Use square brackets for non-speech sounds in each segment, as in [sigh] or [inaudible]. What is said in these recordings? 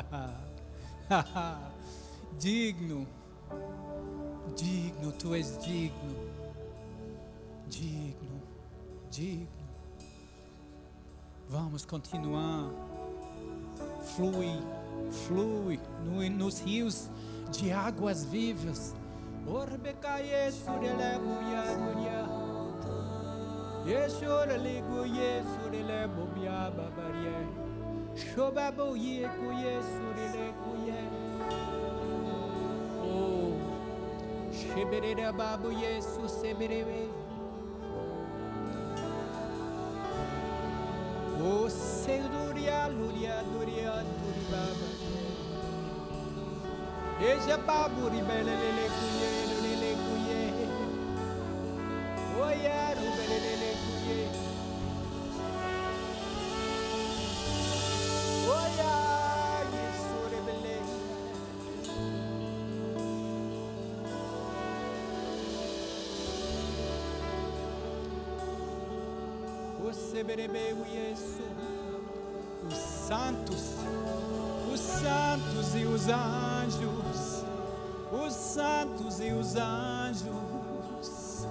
[laughs] digno, digno, tu és digno, digno, digno. Vamos continuar. Flui, flui no, nos rios de águas vivas. Orbecaie surelebuia, Yeshoreliguye surelebuia, babarie. Shobaboye kuye surelekuye. Oh, sheberere babu Yesu seberebe. Oh, seduria, luria, duria, duri baba. Eja babu ribele kuye, lele kuye. Oh, lele kuye. Os santos, os santos e os anjos, os santos e os anjos.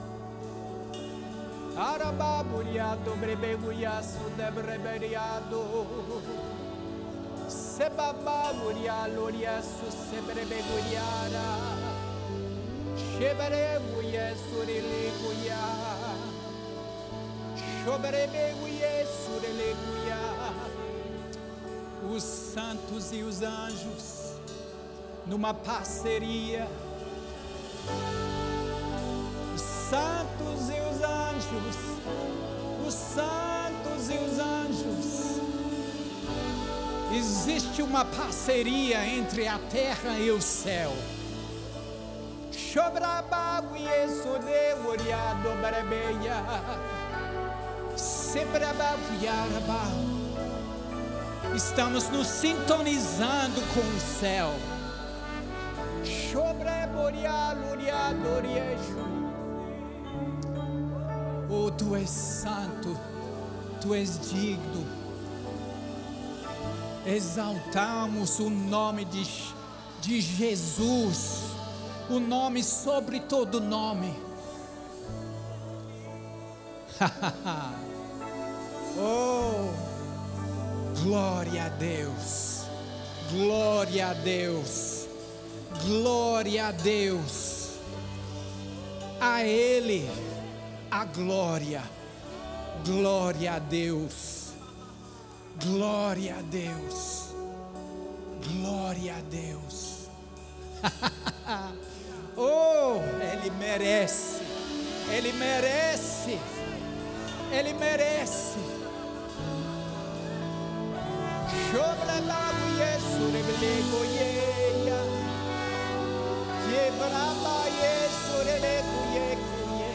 Arababuriado, brebeguiaço, debreberiado. Sebababurialo, riaço, sebrebeguiara. Shebereguieço, religuiara. Os santos e os anjos, numa parceria. Os santos e os anjos, os santos e os anjos. Existe uma parceria entre a terra e o céu. Shobrabagu Yesu de Muriado Barabeia. Estamos nos sintonizando com o céu. Oh, tu és santo, tu és digno. Exaltamos o nome de, de Jesus, o nome sobre todo nome. [laughs] oh, glória a Deus, glória a Deus, glória a Deus, a Ele a glória, glória a Deus, glória a Deus, glória a Deus. [laughs] oh, Ele merece, Ele merece. Ele merece. Sobre la Yesu rebelego yeya. Quebraba Yesu rebelego ye.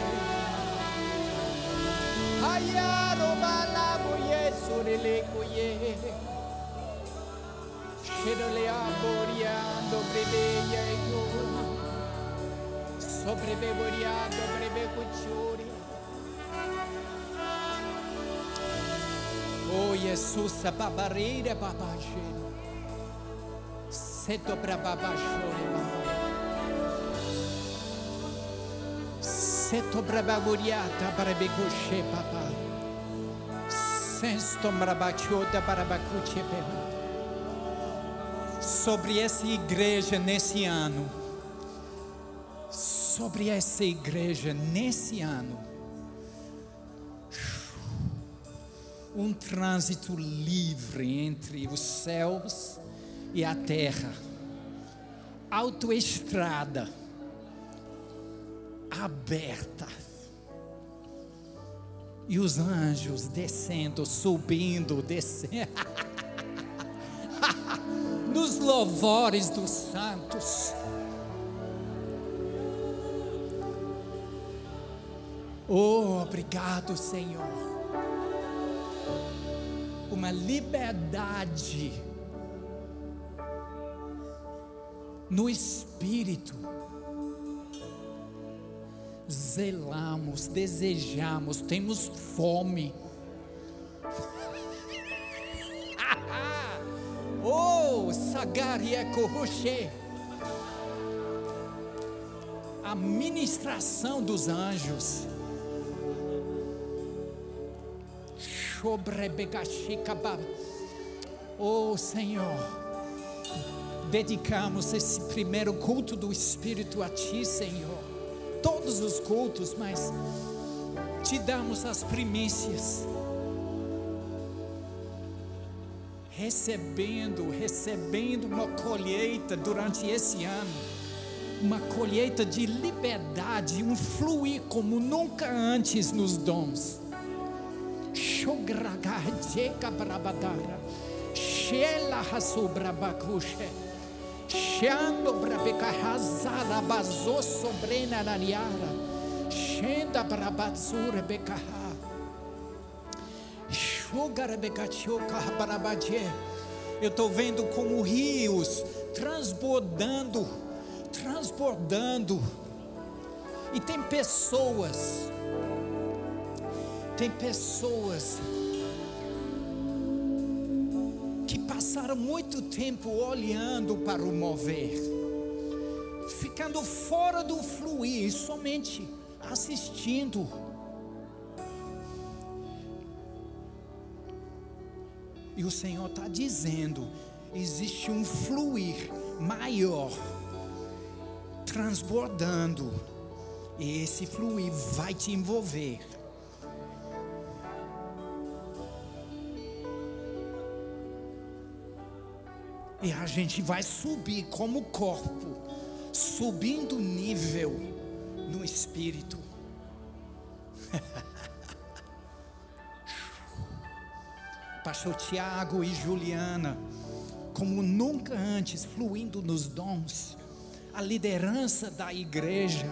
Hayaro balabu Yesu rebelego ye. Shedole aboriando brebeya yo. Sobrebeboriando brebeco chori. Oh Jesus, babarira babaje. Seto brababashore baba. Seto brababuriata barabegoshe baba. Sensto brabachota barabacuche beba. Sobre essa igreja nesse ano. Sobre essa igreja nesse ano um trânsito livre entre os céus e a terra. Autoestrada aberta. E os anjos descendo, subindo, descendo. [laughs] Nos louvores dos santos. Oh, obrigado, Senhor uma liberdade no espírito. Zelamos, desejamos, temos fome. [laughs] oh, sagaria corroche. A ministração dos anjos. Oh Senhor, dedicamos esse primeiro culto do Espírito a Ti, Senhor. Todos os cultos, mas te damos as primícias. Recebendo, recebendo uma colheita durante esse ano, uma colheita de liberdade, um fluir como nunca antes nos dons. Shogragadeka brabadara, shela hasubrabakushe, shando brabeka hazara bazo sobrena naniara. Shenda brabatsure bekaha. Eu estou vendo como rios transbordando, transbordando. E tem pessoas, tem pessoas que passaram muito tempo olhando para o mover, ficando fora do fluir, somente assistindo. E o Senhor está dizendo: existe um fluir maior, transbordando, e esse fluir vai te envolver. E a gente vai subir como corpo, subindo nível no espírito. [laughs] Pastor Tiago e Juliana, como nunca antes, fluindo nos dons, a liderança da igreja,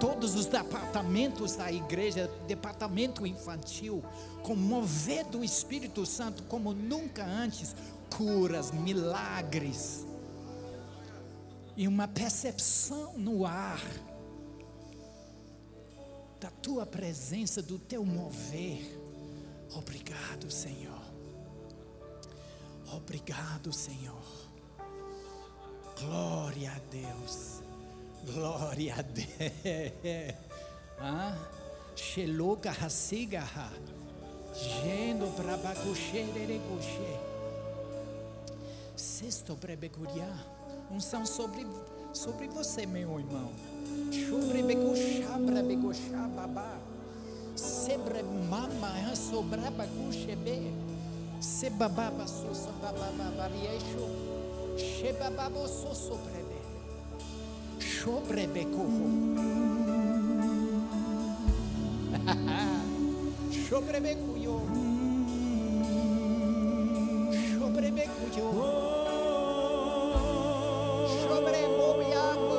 todos os departamentos da igreja, departamento infantil, com mover do Espírito Santo como nunca antes, curas, milagres, e uma percepção no ar da tua presença, do teu mover. Obrigado, Senhor. Obrigado, Senhor. Glória a Deus. Glória a Deus. Ah? Sheloga hasigaha. Gendo brabacuxerereguxe. Sexto brebecuria. Unção sobre, sobre você, meu irmão. Chubre beguxá babá. Sebre mama sobrabacuxebe. Sebababa sosa bababa variesho. Shebababo soso brebe. Sobre me cuyo. Sobre moviaco.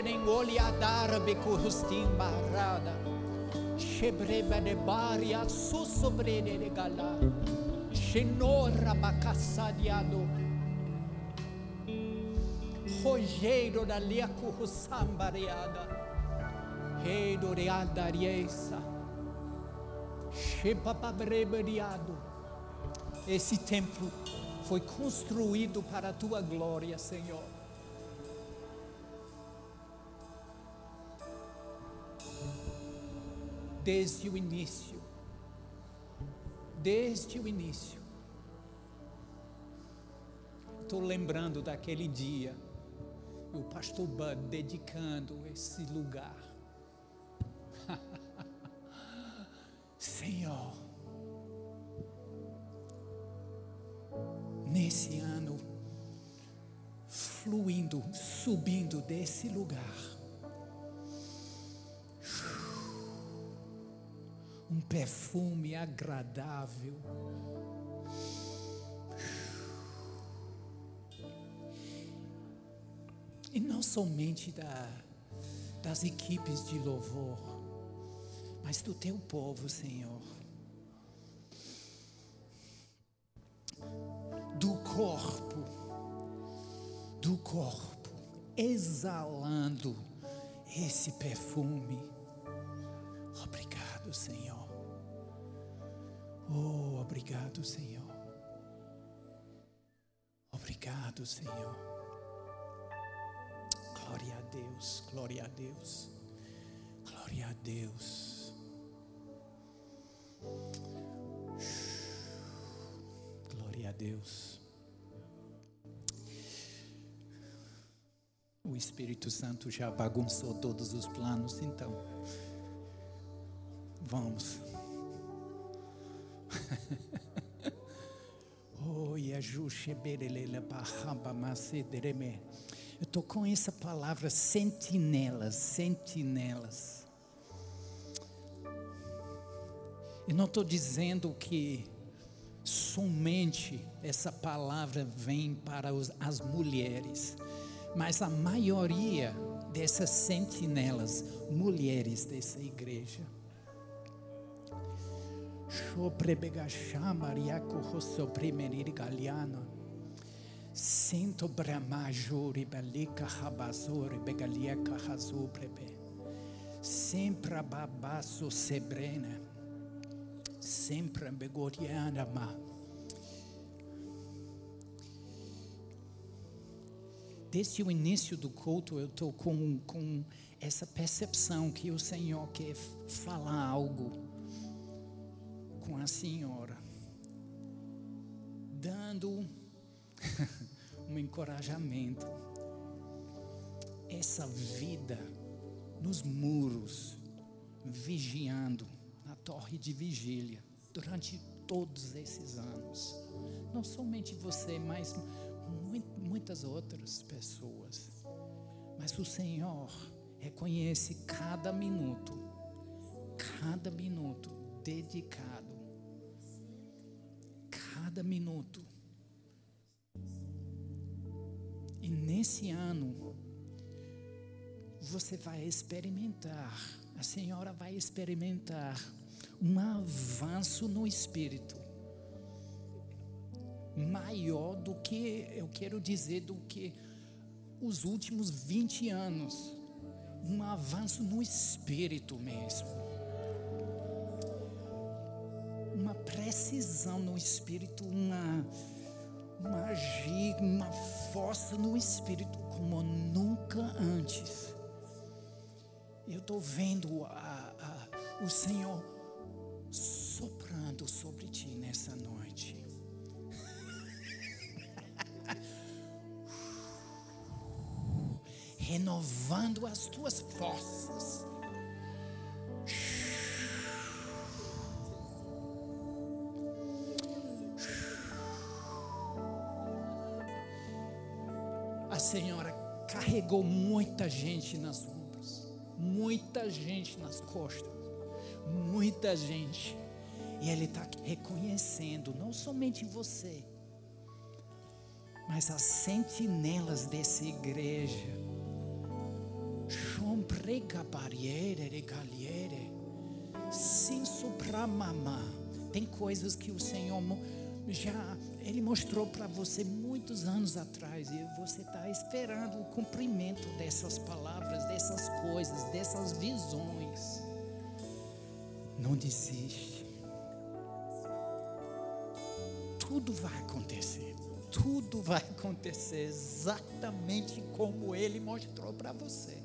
Shedenen oliadar becurustim barada. Shebreba de baria so sobre de gala. Shenora bacassadiado. Rogeiro da lia currussambariada. Rei do readariesa. Shepapabreberiado. Esse templo foi construído para a tua glória, Senhor. Desde o início, desde o início, estou lembrando daquele dia, o pastor Bud dedicando esse lugar. [laughs] Senhor, nesse ano, fluindo, subindo desse lugar. Perfume agradável. E não somente da, das equipes de louvor, mas do teu povo, Senhor. do corpo, do corpo, exalando esse perfume. Obrigado, Senhor. Oh, obrigado, Senhor. Obrigado, Senhor. Glória a Deus, glória a Deus, glória a Deus. Glória a Deus. O Espírito Santo já bagunçou todos os planos, então. Vamos. [laughs] oh, Eu estou com essa palavra sentinelas, sentinelas. E não estou dizendo que somente essa palavra vem para as mulheres, mas a maioria dessas sentinelas, mulheres dessa igreja. Sinto bramajuri belika rabazuri begalieka razubrebe. Sempre babasso sebrena. Sempre begoriana ma. Desde o início do culto eu estou com, com essa percepção que o Senhor quer falar algo com a senhora, dando [laughs] um encorajamento. Essa vida nos muros, vigiando na torre de vigília durante todos esses anos. Não somente você, mas muitas outras pessoas. Mas o Senhor reconhece cada minuto, cada minuto dedicado, cada minuto. E nesse ano, você vai experimentar, a senhora vai experimentar um avanço no espírito maior do que, eu quero dizer, do que os últimos 20 anos. Um avanço no espírito mesmo. Precisão no espírito, uma, agir, uma força no espírito como nunca antes. Eu estou vendo a, a, o Senhor soprando sobre ti nessa noite. [laughs] Renovando as tuas forças. Muita gente nas ombros, muita gente nas costas muita gente. E Ele está reconhecendo não somente você, Mas as sentinelas dessa igreja. Tem coisas que o Senhor já Ele mostrou para você muitos anos atrás e você está esperando o cumprimento dessas palavras, dessas coisas, dessas visões. Não desiste. Tudo vai acontecer. Tudo vai acontecer exatamente como Ele mostrou para você.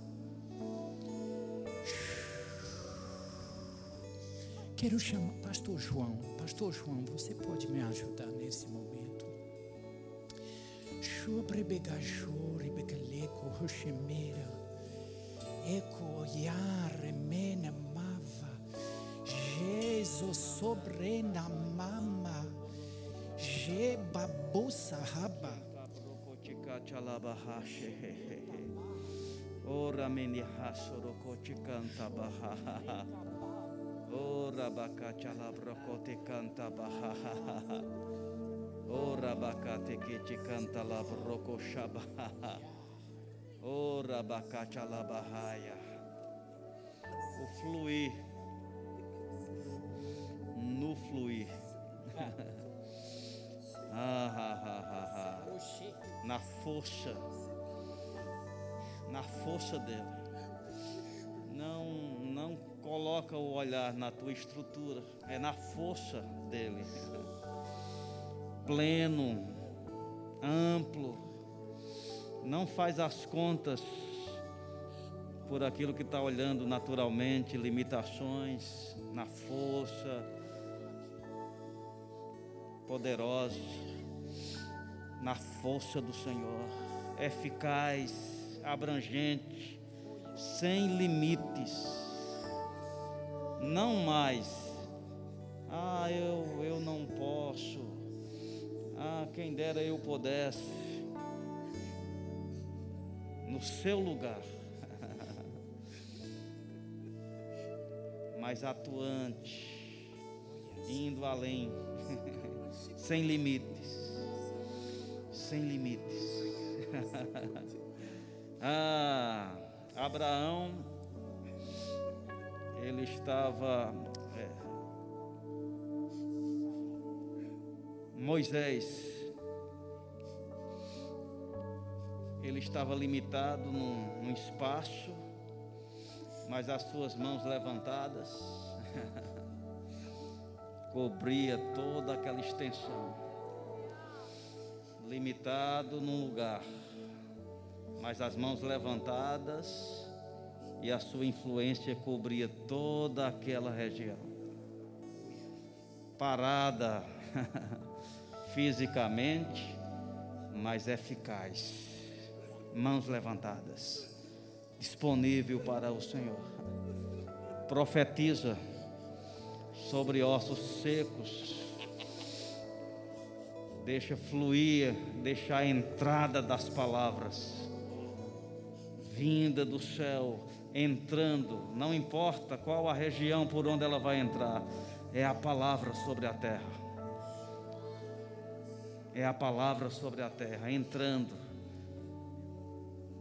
Quero chamar Pastor João. Pastor João, você pode me ajudar nesse momento? Shobrebegajore begaleko roshemera. Eko yare mena mava. Jesus sobrena mama. Je babusa haba. Ora meni hasoroko chikanta baha. Ora bakacha la brokote canta baha. Ora bakate que te canta la broko shabaha. [laughs] Ora bakacha la bahaya. O fluir. No fluir. [laughs] ah. Na força. Na força dele. Não, não coloca o olhar na tua estrutura, é na força dele. [laughs] Pleno, amplo, não faz as contas por aquilo que está olhando naturalmente, limitações, na força poderosa, na força do Senhor, eficaz, abrangente, sem limites não mais. Ah, eu, eu não posso. Ah, quem dera eu pudesse. No seu lugar. [laughs] mais atuante, indo além, [laughs] sem limites, sem limites. [laughs] ah, Abraão ele estava. Moisés, ele estava limitado num, num espaço, mas as suas mãos levantadas [laughs] cobria toda aquela extensão. Limitado num lugar, mas as mãos levantadas e a sua influência cobria toda aquela região. Parada [laughs] fisicamente, mas eficaz. Mãos levantadas, disponível para o Senhor. Profetiza sobre ossos secos. Deixa fluir, deixa a entrada das palavras vinda do céu entrando, não importa qual a região por onde ela vai entrar, é a palavra sobre a terra. É a palavra sobre a terra entrando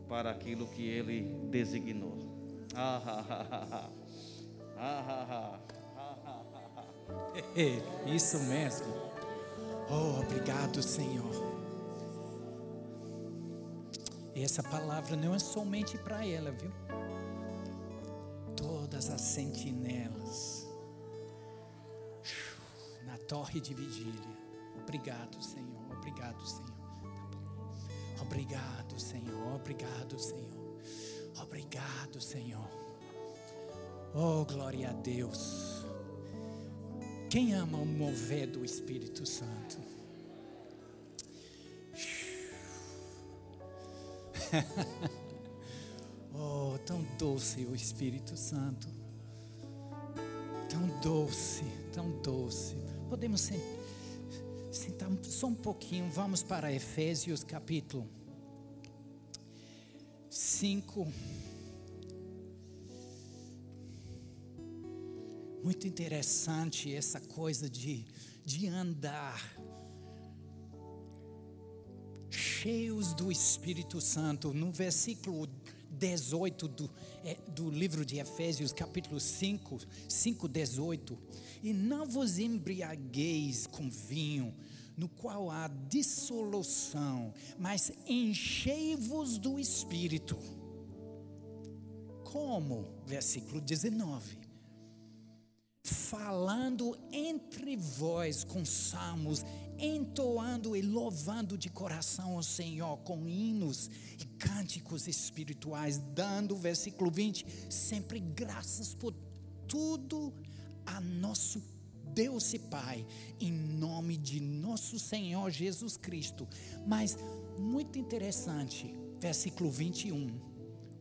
para aquilo que ele designou. Isso mesmo. Oh, obrigado, Senhor. E essa palavra não é somente para ela, viu? todas as sentinelas na torre de vigília. Obrigado, Senhor. Obrigado, Senhor. Obrigado, Senhor. Obrigado, Senhor. Obrigado, Senhor. Oh, glória a Deus. Quem ama o mover do Espírito Santo? [laughs] Oh, tão doce o Espírito Santo. Tão doce, tão doce. Podemos sentar só um pouquinho. Vamos para Efésios capítulo 5. Muito interessante essa coisa de, de andar cheios do Espírito Santo. No versículo 18 do, é, do livro de Efésios, capítulo 5, 5, 18. E não vos embriagueis com vinho, no qual há dissolução, mas enchei-vos do Espírito. Como? Versículo 19 falando entre vós com salmos, entoando e louvando de coração ao Senhor com hinos e cânticos espirituais, dando, versículo 20, sempre graças por tudo a nosso Deus e Pai, em nome de nosso Senhor Jesus Cristo. Mas, muito interessante, versículo 21,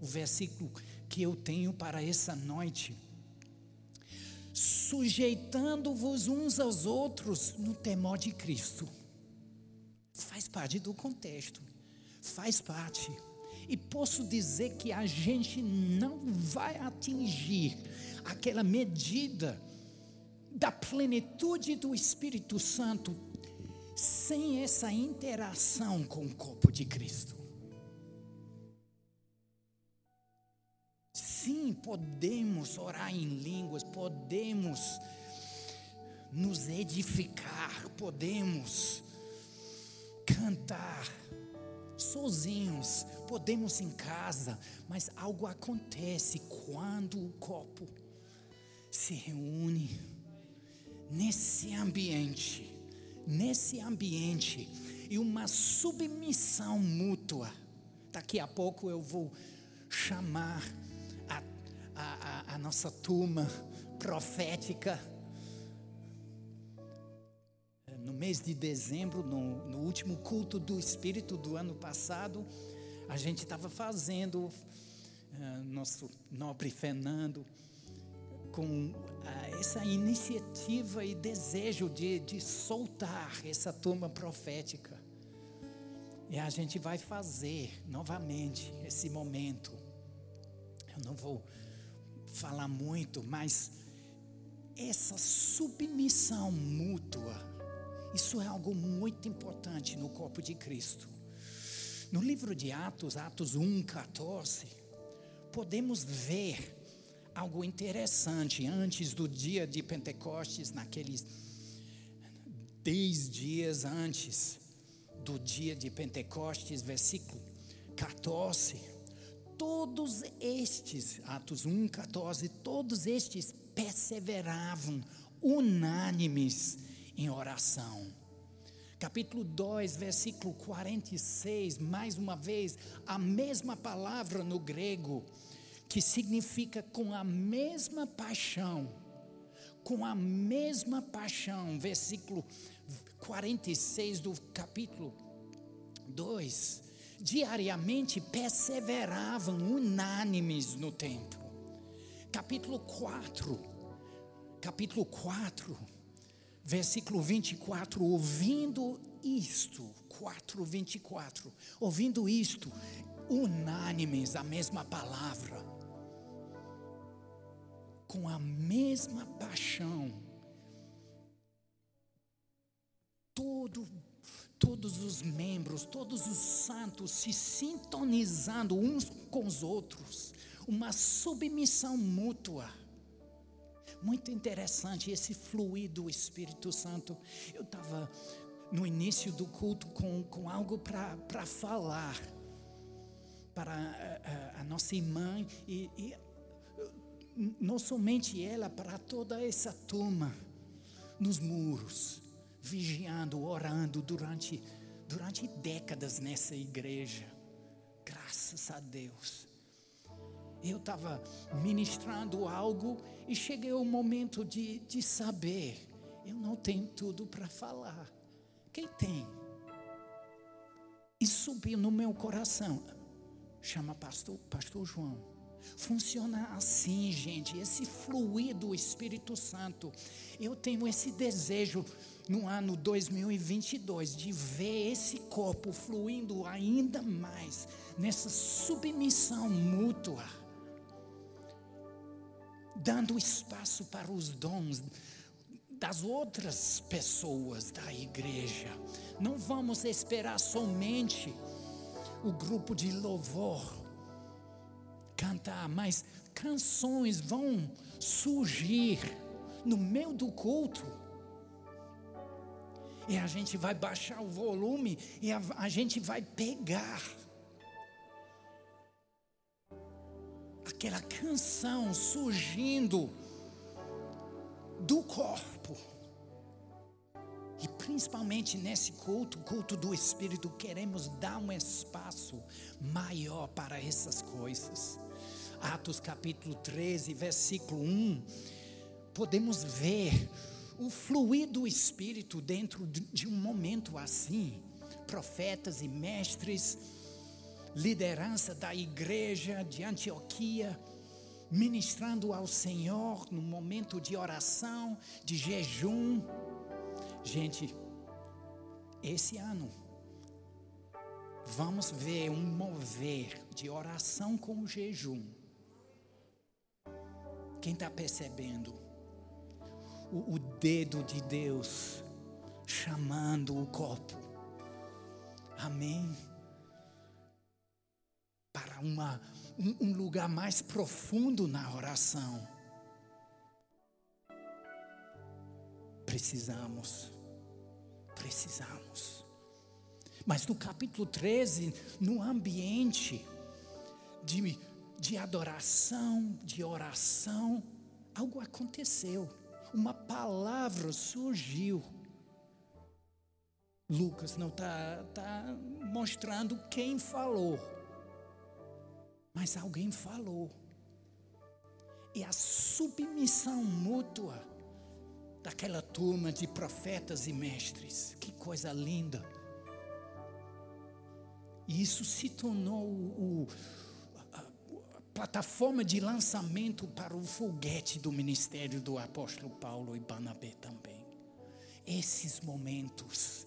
o versículo que eu tenho para essa noite sujeitando-vos uns aos outros no temor de Cristo. Faz parte do contexto, faz parte. E posso dizer que a gente não vai atingir aquela medida da plenitude do Espírito Santo sem essa interação com o corpo de Cristo. Sim, podemos orar em línguas, podemos nos edificar, podemos cantar sozinhos, podemos em casa, mas algo acontece quando o corpo se reúne nesse ambiente, nesse ambiente e uma submissão mútua. Daqui a pouco eu vou chamar a, a, a nossa turma profética. No mês de dezembro, no, no último culto do Espírito do ano passado, a gente estava fazendo, uh, nosso nobre Fernando, com uh, essa iniciativa e desejo de, de soltar essa turma profética. E a gente vai fazer novamente esse momento. Eu não vou falar muito, mas essa submissão mútua, isso é algo muito importante no corpo de Cristo. No livro de Atos, Atos 1, 14, podemos ver algo interessante antes do dia de Pentecostes, naqueles dez dias antes do dia de Pentecostes, versículo 14 todos estes, Atos 1, 14, todos estes perseveravam unânimes em oração. Capítulo 2, versículo 46, mais uma vez, a mesma palavra no grego, que significa com a mesma paixão, com a mesma paixão, versículo 46 do capítulo 2 diariamente perseveravam unânimes no templo. Capítulo 4, capítulo 4, versículo 24, ouvindo isto, 4, 24, ouvindo isto, unânimes, a mesma palavra, com a mesma paixão, todo todos os membros, todos os santos se sintonizando uns com os outros, uma submissão mútua. Muito interessante esse fluir do Espírito Santo. Eu estava no início do culto com, com algo para falar para a, a, a nossa irmã e, e não somente ela, para toda essa turma nos muros vigiando, orando durante, durante décadas nessa igreja. Graças a Deus. Eu estava ministrando algo e cheguei ao momento de, de saber. Eu não tenho tudo para falar. Quem tem? E subiu no meu coração. Chama pastor, pastor João. Funciona assim, gente, esse fluir do Espírito Santo. Eu tenho esse desejo no ano 2022 de ver esse corpo fluindo ainda mais nessa submissão mútua, dando espaço para os dons das outras pessoas da igreja. Não vamos esperar somente o grupo de louvor cantar, mas canções vão surgir no meio do culto. E a gente vai baixar o volume e a, a gente vai pegar aquela canção surgindo do corpo. E principalmente nesse culto, culto do Espírito, queremos dar um espaço maior para essas coisas. Atos capítulo 13, versículo 1, podemos ver o fluir do Espírito dentro de um momento assim. Profetas e mestres, liderança da igreja de Antioquia, ministrando ao Senhor no momento de oração, de jejum. Gente, esse ano, vamos ver um mover de oração com jejum. Quem está percebendo? O, o, dedo de Deus chamando o corpo. Amém? Para uma, um, lugar mais profundo na oração. Precisamos, precisamos. Mas no capítulo 13, no ambiente de de adoração, de oração, algo aconteceu. Uma palavra surgiu. Lucas não está tá mostrando quem falou, mas alguém falou. E a submissão mútua daquela turma de profetas e mestres, que coisa linda. E isso se tornou o, plataforma de lançamento para o foguete do ministério do apóstolo Paulo e Barnabé também. Esses momentos,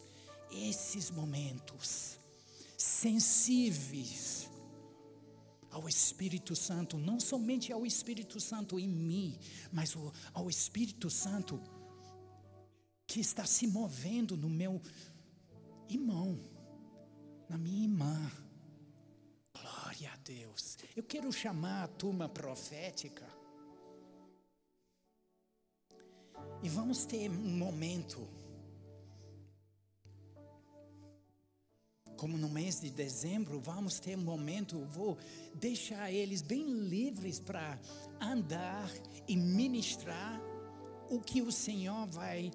esses momentos sensíveis ao Espírito Santo, não somente ao Espírito Santo em mim, mas ao Espírito Santo que está se movendo no meu irmão, na minha irmã Glória a Deus. Eu quero chamar a turma profética. E vamos ter um momento. Como no mês de dezembro, vamos ter um momento, vou deixar eles bem livres para andar e ministrar o que o Senhor vai,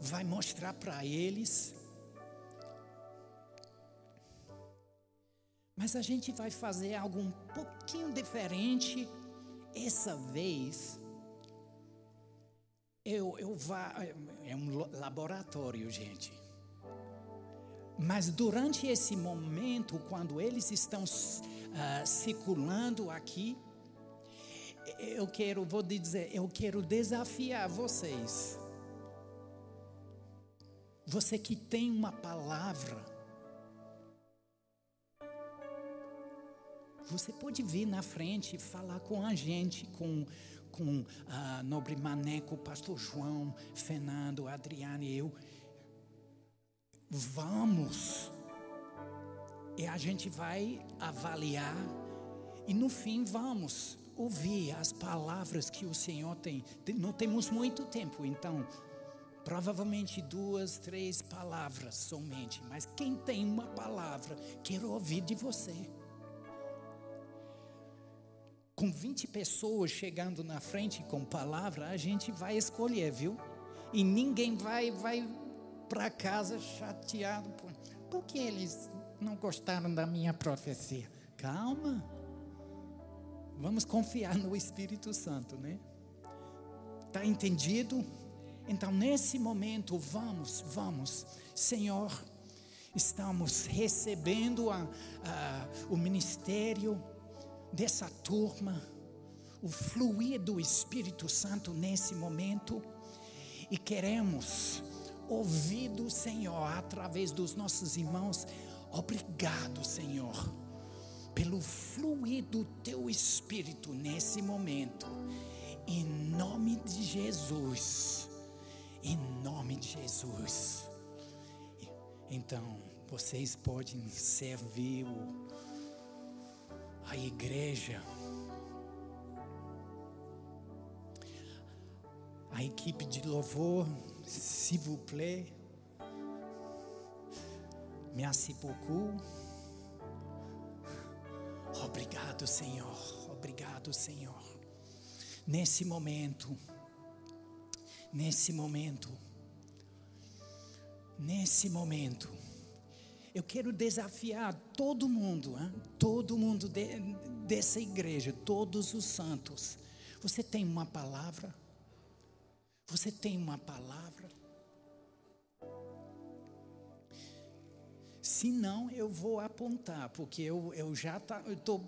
vai mostrar para eles Mas a gente vai fazer algo um pouquinho diferente essa vez. Eu, eu vá, é um laboratório, gente. Mas durante esse momento, quando eles estão uh, circulando aqui, eu quero, vou dizer, eu quero desafiar vocês. Você que tem uma palavra, Você pode vir na frente e falar com a gente, com, com a Nobre Maneco, Pastor João, Fernando, Adriane e eu. Vamos. E a gente vai avaliar. E no fim vamos ouvir as palavras que o Senhor tem. Não temos muito tempo, então provavelmente duas, três palavras somente. Mas quem tem uma palavra, quero ouvir de você com 20 pessoas chegando na frente com palavra, a gente vai escolher, viu? E ninguém vai vai para casa chateado por, porque eles não gostaram da minha profecia. Calma. Vamos confiar no Espírito Santo, né? Tá entendido? Então, nesse momento, vamos, vamos, Senhor, estamos recebendo a, a, o ministério dessa turma, o fluir do Espírito Santo nesse momento, e queremos ouvir do Senhor através dos nossos irmãos. Obrigado, Senhor, pelo fluir do teu Espírito nesse momento, em nome de Jesus. Em nome de Jesus. Então, vocês podem servir a igreja. A equipe de louvor, s'il vous plaît. Merci beaucoup. Obrigado, Senhor. Obrigado, Senhor. Nesse momento, nesse momento, nesse momento, eu quero desafiar todo mundo, hein? todo mundo de, dessa igreja, todos os santos. Você tem uma palavra? Você tem uma palavra? Se não, eu vou apontar, porque eu, eu já tá, estou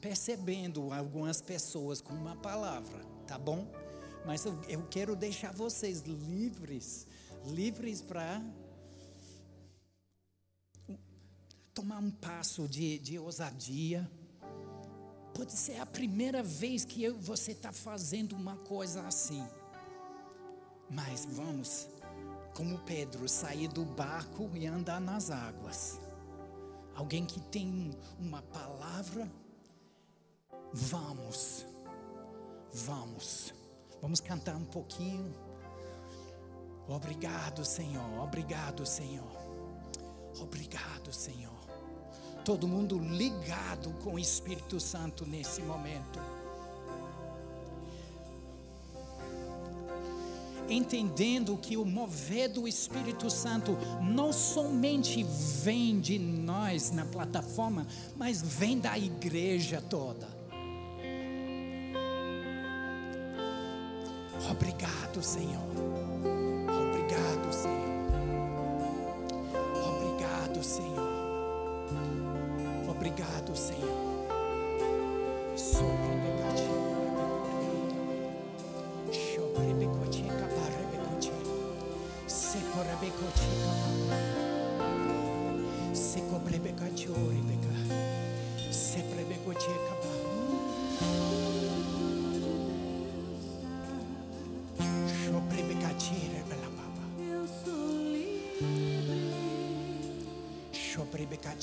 percebendo algumas pessoas com uma palavra, tá bom? Mas eu, eu quero deixar vocês livres, livres para tomar um passo de, de ousadia. Pode ser a primeira vez que eu, você está fazendo uma coisa assim. Mas vamos, como Pedro, sair do barco e andar nas águas. Alguém que tem uma palavra, vamos, vamos, vamos cantar um pouquinho. Obrigado, Senhor, obrigado, Senhor, obrigado, Senhor todo mundo ligado com o Espírito Santo nesse momento. Entendendo que o mover do Espírito Santo não somente vem de nós na plataforma, mas vem da igreja toda. Obrigado, Senhor.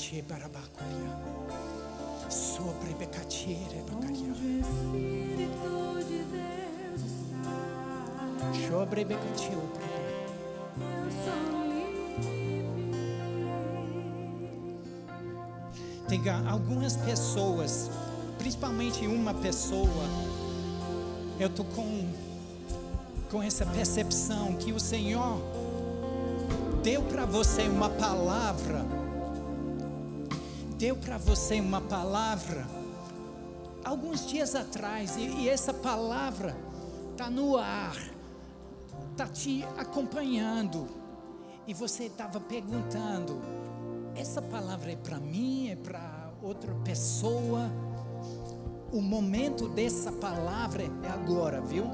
Sobre becatire, barabacuia. Sobre becatire, bacaria. Espírito de Deus está, Sobre eu sou livre. Tem algumas pessoas, principalmente uma pessoa, eu tô com com essa percepção que o Senhor deu para você uma palavra, deu para você uma palavra alguns dias atrás e, e essa palavra tá no ar, tá te acompanhando e você estava perguntando essa palavra é para mim, é para outra pessoa. O momento dessa palavra é agora, viu?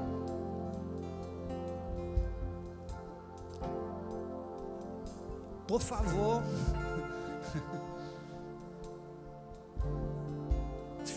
Por favor, [laughs]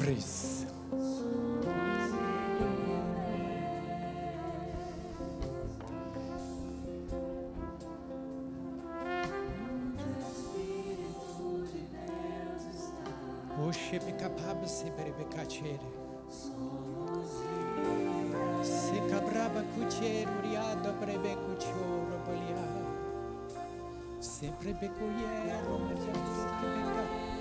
livres. Se cabraba cuchero riada brebe cuchoro bolia. Sempre becuiero beca. Sempre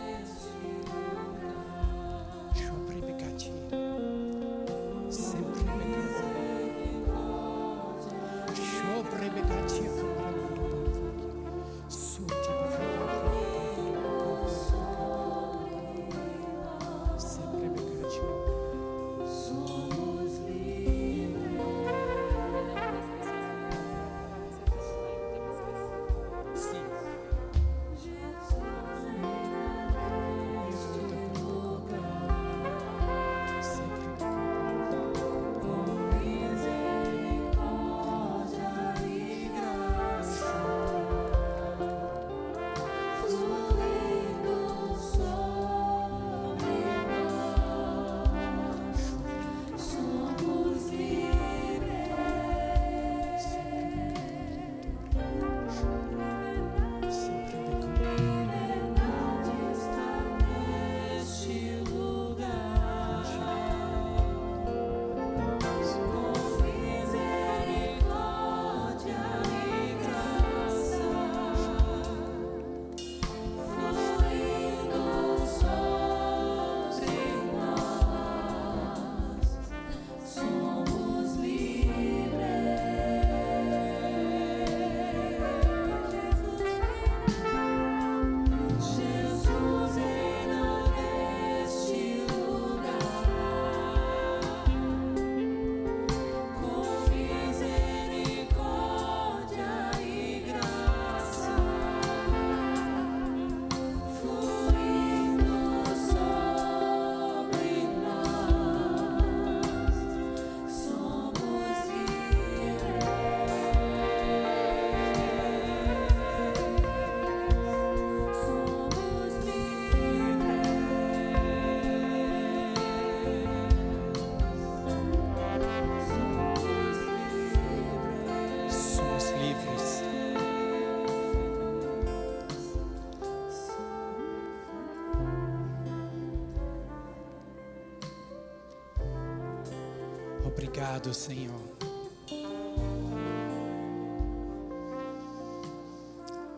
Obrigado, Senhor.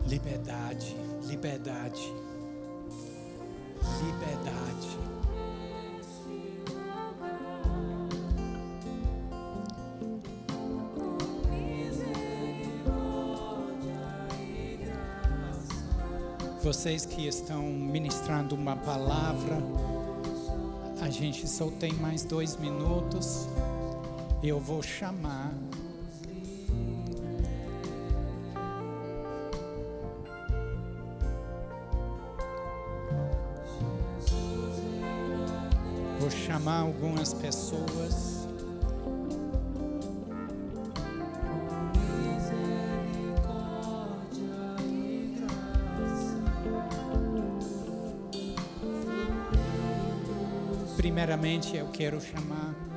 Liberdade, liberdade, liberdade. Vocês que estão ministrando uma palavra, a gente só tem mais dois minutos. Eu vou chamar. Vou chamar algumas pessoas. Primeiramente, eu quero chamar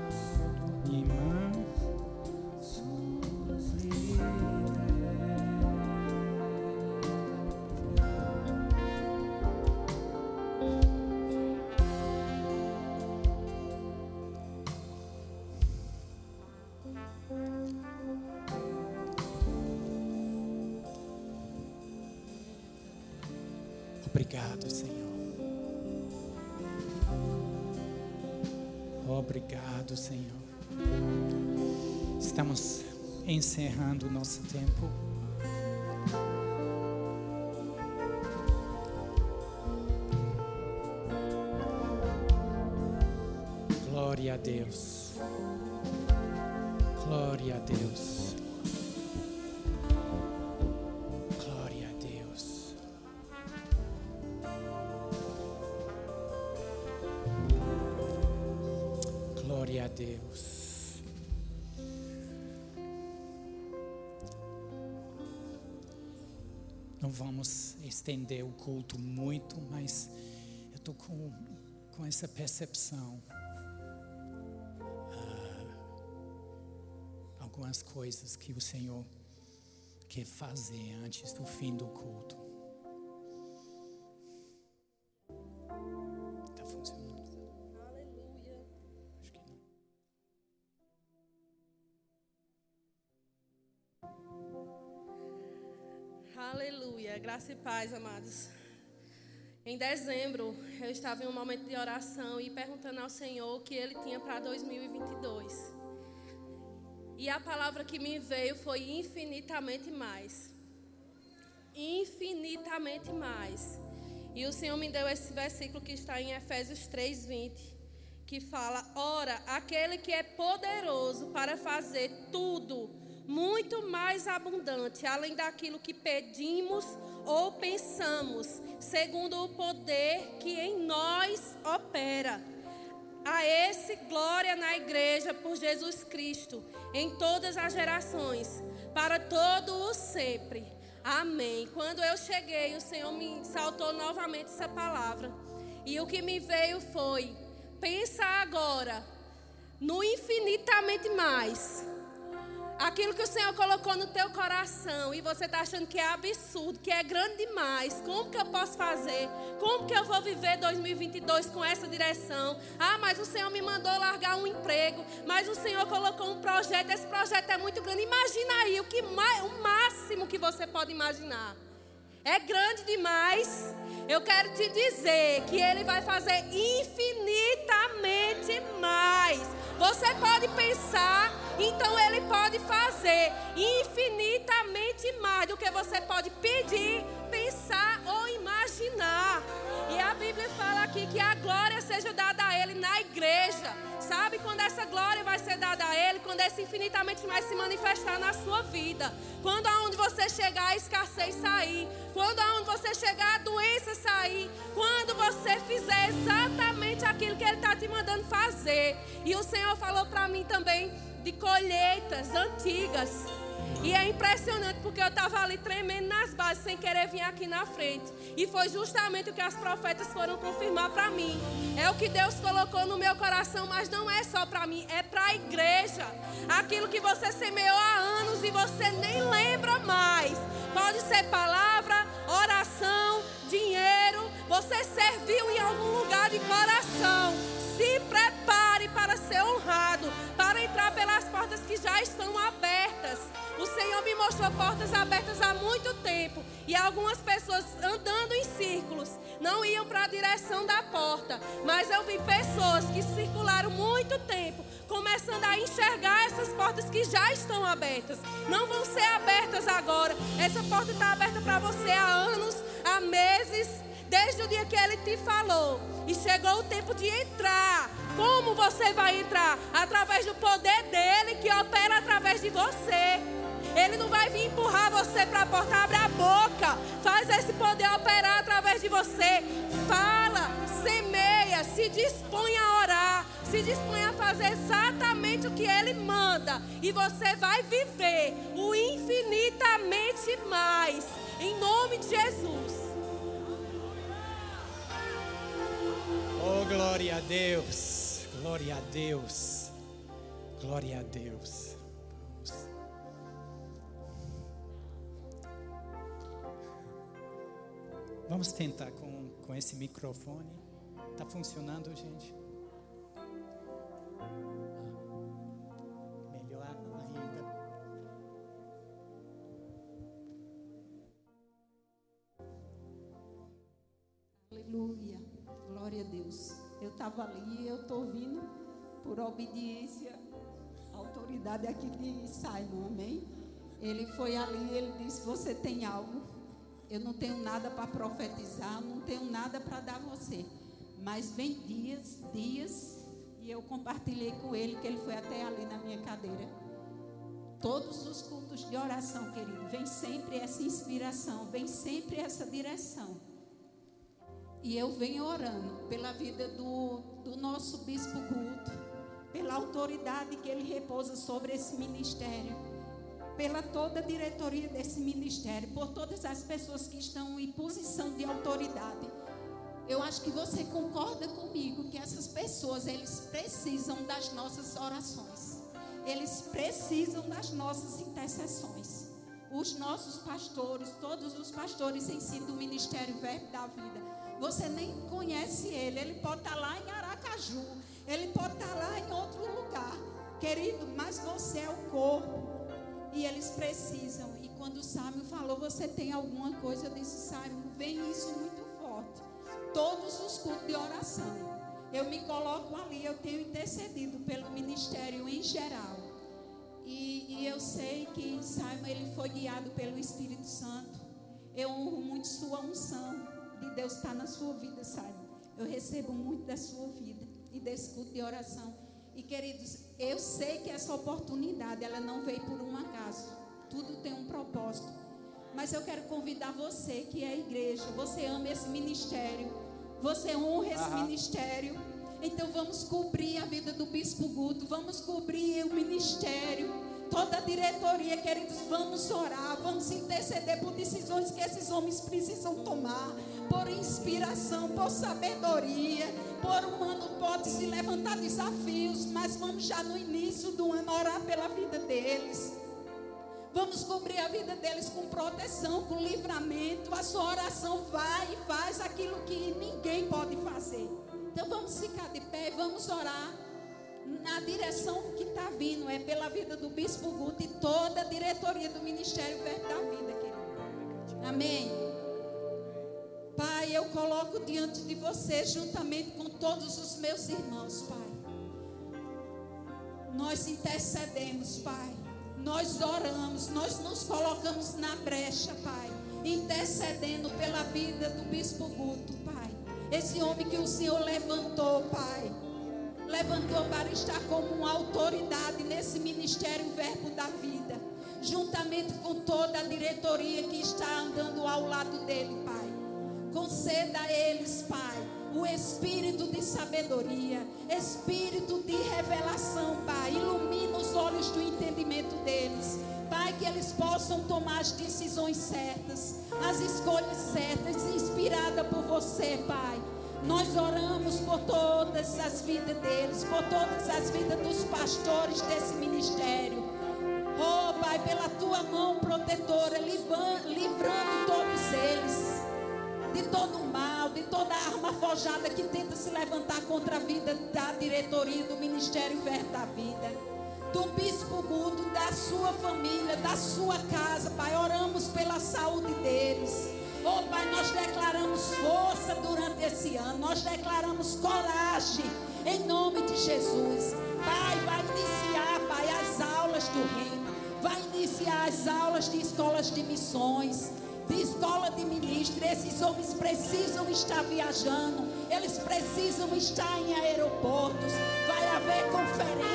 Deus. Não vamos estender o culto muito, mas eu estou com, com essa percepção. Ah, algumas coisas que o Senhor quer fazer antes do fim do culto. Graça e paz, amados. Em dezembro, eu estava em um momento de oração e perguntando ao Senhor o que Ele tinha para 2022. E a palavra que me veio foi infinitamente mais. Infinitamente mais. E o Senhor me deu esse versículo que está em Efésios 3:20, que fala: "Ora, aquele que é poderoso para fazer tudo muito mais abundante, além daquilo que pedimos ou pensamos, segundo o poder que em nós opera. A esse glória na igreja por Jesus Cristo, em todas as gerações, para todo o sempre. Amém. Quando eu cheguei, o Senhor me saltou novamente essa palavra. E o que me veio foi: pensa agora no infinitamente mais Aquilo que o Senhor colocou no teu coração e você está achando que é absurdo, que é grande demais. Como que eu posso fazer? Como que eu vou viver 2022 com essa direção? Ah, mas o Senhor me mandou largar um emprego, mas o Senhor colocou um projeto. Esse projeto é muito grande. Imagina aí o que o máximo que você pode imaginar. É grande demais. Eu quero te dizer que Ele vai fazer infinitamente mais. Você pode pensar, então Ele pode fazer infinitamente mais do que você pode pedir, pensar ou imaginar. E a Bíblia fala aqui que a glória seja dada a Ele na igreja. Sabe quando essa glória vai ser dada a Ele? Quando esse infinitamente mais se manifestar na sua vida. Quando aonde você chegar a escassez sair. Quando aonde você chegar a doença sair. Quando você fizer exatamente aquilo que Ele está te mandando fazer. E o Senhor falou para mim também de colheitas antigas. E é impressionante porque eu estava ali tremendo nas bases sem querer vir aqui na frente. E foi justamente o que as profetas foram confirmar para mim. É o que Deus colocou no meu coração, mas não é só para mim, é para a igreja. Aquilo que você semeou há anos e você nem lembra mais. Pode ser palavra, oração, dinheiro. Você serviu em algum lugar de coração. Se prepare para ser honrado, para entrar pelas portas que já estão abertas. O Senhor me mostrou portas abertas há muito tempo e algumas pessoas andando em círculos não iam para a direção da porta, mas eu vi pessoas que circularam muito tempo começando a enxergar essas portas que já estão abertas. Não vão ser abertas agora. Essa porta está aberta para você há anos, há meses, desde o dia que ele te falou. E chegou o tempo de entrar. Como você vai entrar? Através do poder dele que opera através de você. Ele não vai vir empurrar você para a porta. Abre a boca. Faz esse poder operar através de você. Fala, semeia, se dispõe a orar. Se dispõe a fazer exatamente o que Ele manda. E você vai viver o infinitamente mais. Em nome de Jesus. Oh, glória a Deus. Glória a Deus. Glória a Deus. Vamos tentar com, com esse microfone. Tá funcionando, gente? Melhor ainda. Aleluia. Glória a Deus. Eu estava ali, eu estou vindo por obediência à autoridade aqui de Simon, amém? Ele foi ali, ele disse: Você tem algo? Eu não tenho nada para profetizar, não tenho nada para dar a você. Mas vem dias, dias, E eu compartilhei com ele que ele foi até ali na minha cadeira. Todos os cultos de oração, querido, vem sempre essa inspiração, vem sempre essa direção. E eu venho orando pela vida do, do nosso bispo Guto, pela autoridade que ele repousa sobre esse ministério, pela toda a diretoria desse ministério, por todas as pessoas que estão em posição de autoridade. Eu acho que você concorda comigo que essas pessoas, eles precisam das nossas orações. Eles precisam das nossas intercessões. Os nossos pastores, todos os pastores em si do Ministério Verbo da Vida, você nem conhece ele. Ele pode estar lá em Aracaju. Ele pode estar lá em outro lugar. Querido, mas você é o corpo. E eles precisam. E quando o Sámio falou, você tem alguma coisa? Eu disse, Sámio, vem isso muito forte. Todos os cultos de oração. Eu me coloco ali, eu tenho intercedido pelo ministério em geral. E, e eu sei que Simon ele foi guiado pelo Espírito Santo. Eu honro muito sua unção de Deus está na sua vida, sabe? Eu recebo muito da sua vida e desse culto de oração. E queridos, eu sei que essa oportunidade ela não veio por um acaso. Tudo tem um propósito. Mas eu quero convidar você que é a igreja, você ama esse ministério, você honra esse Aham. ministério. Então vamos cobrir a vida do bispo Guto, vamos cobrir o ministério toda a diretoria, queridos, vamos orar, vamos interceder por decisões que esses homens precisam tomar, por inspiração, por sabedoria, por um ano pode se levantar desafios, mas vamos já no início do ano orar pela vida deles. Vamos cobrir a vida deles com proteção, com livramento. A sua oração vai e faz aquilo que ninguém pode fazer. Então vamos ficar de pé, vamos orar na direção que está vindo é pela vida do Bispo Guto e toda a diretoria do Ministério Verbo da Vida, querido. Amém. Pai, eu coloco diante de você, juntamente com todos os meus irmãos, Pai. Nós intercedemos, Pai. Nós oramos, nós nos colocamos na brecha, Pai. Intercedendo pela vida do Bispo Guto. Esse homem que o Senhor levantou, Pai levantou para estar como uma autoridade nesse ministério Verbo da Vida, juntamente com toda a diretoria que está andando ao lado dele, Pai. Conceda a eles, Pai, o espírito de sabedoria, espírito de revelação, Pai. Ilumina os olhos do entendimento deles. Pai, que eles possam tomar as decisões certas, as escolhas certas, inspirada por você, Pai nós oramos por todas as vidas deles, por todas as vidas dos pastores desse ministério. Oh, Pai, pela tua mão protetora, livrando todos eles de todo o mal, de toda arma forjada que tenta se levantar contra a vida da diretoria do Ministério Verbo da Vida. Do bispo Guto, da sua família, da sua casa, Pai. Oramos pela saúde deles. Oh Pai, nós declaramos força durante esse ano, nós declaramos coragem em nome de Jesus. Pai, vai iniciar, Pai, as aulas do reino, vai iniciar as aulas de escolas de missões, de escola de ministros. Esses homens precisam estar viajando, eles precisam estar em aeroportos. Vai haver conferência,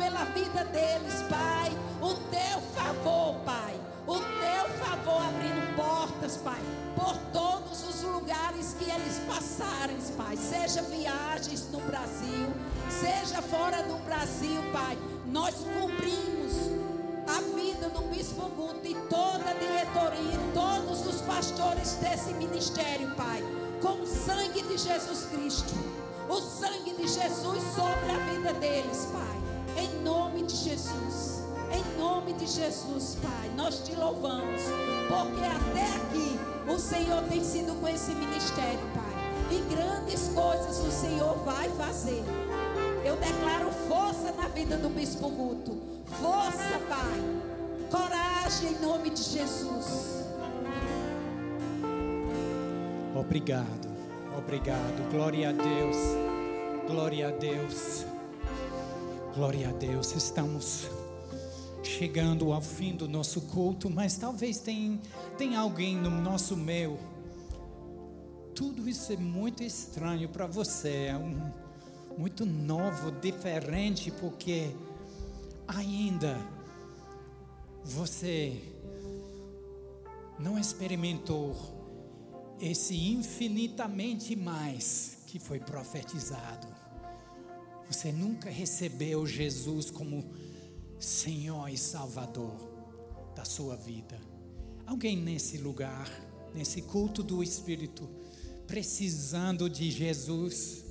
pela vida deles, Pai. O teu favor, Pai. O teu favor abrindo portas, Pai, por todos os lugares que eles passarem, Pai, seja viagens no Brasil, seja fora do Brasil, Pai, nós cumprimos a vida do Bispo Guto e toda a diretoria, todos os pastores desse ministério, Pai, com o sangue de Jesus Cristo, o sangue de Jesus sobre a vida deles, Pai, em nome de Jesus. Em nome de Jesus, Pai, nós te louvamos, porque até aqui o Senhor tem sido com esse ministério, Pai. E grandes coisas o Senhor vai fazer. Eu declaro força na vida do Bispo Guto. Força, Pai. Coragem em nome de Jesus. Obrigado, obrigado. Glória a Deus, glória a Deus, glória a Deus. Estamos chegando ao fim do nosso culto, mas talvez tem, tem alguém no nosso meio. tudo isso é muito estranho para você, é um, muito novo, diferente, porque ainda você não experimentou esse infinitamente mais que foi profetizado. Você nunca recebeu Jesus como Senhor e Salvador da sua vida. Alguém nesse lugar, nesse culto do Espírito, precisando de Jesus?